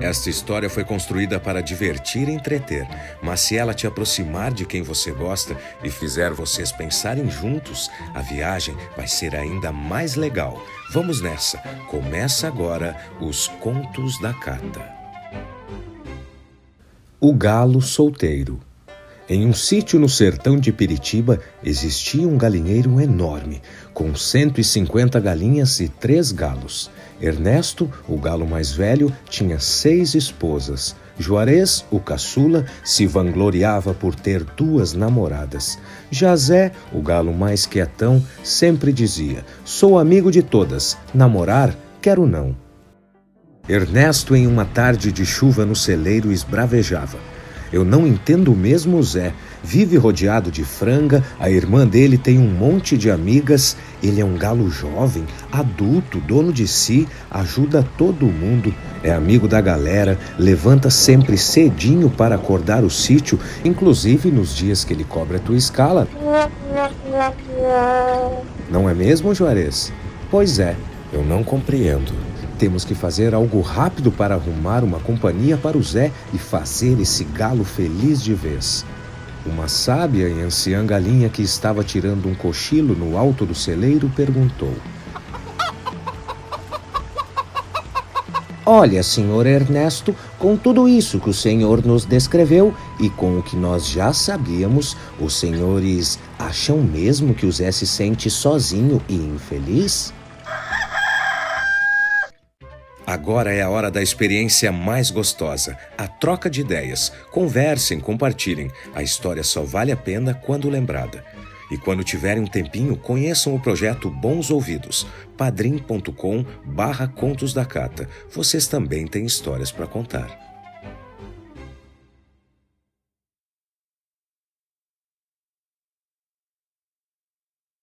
Esta história foi construída para divertir e entreter, mas se ela te aproximar de quem você gosta e fizer vocês pensarem juntos, a viagem vai ser ainda mais legal. Vamos nessa! Começa agora os Contos da Cata. O Galo Solteiro em um sítio no sertão de Piritiba existia um galinheiro enorme, com 150 galinhas e três galos. Ernesto, o galo mais velho, tinha seis esposas. Juarez, o caçula, se vangloriava por ter duas namoradas. Jazé, o galo mais quietão, sempre dizia: Sou amigo de todas, namorar quero não. Ernesto, em uma tarde de chuva no celeiro, esbravejava. Eu não entendo mesmo o Zé. Vive rodeado de franga, a irmã dele tem um monte de amigas, ele é um galo jovem, adulto, dono de si, ajuda todo mundo, é amigo da galera, levanta sempre cedinho para acordar o sítio, inclusive nos dias que ele cobra a tua escala. Não é mesmo, Juarez? Pois é, eu não compreendo. Temos que fazer algo rápido para arrumar uma companhia para o Zé e fazer esse galo feliz de vez. Uma sábia e anciã galinha que estava tirando um cochilo no alto do celeiro perguntou: Olha, senhor Ernesto, com tudo isso que o senhor nos descreveu e com o que nós já sabíamos, os senhores acham mesmo que o Zé se sente sozinho e infeliz? Agora é a hora da experiência mais gostosa, a troca de ideias. Conversem, compartilhem. A história só vale a pena quando lembrada. E quando tiverem um tempinho, conheçam o projeto Bons Ouvidos, padrim.com barra Contos da Cata. Vocês também têm histórias para contar.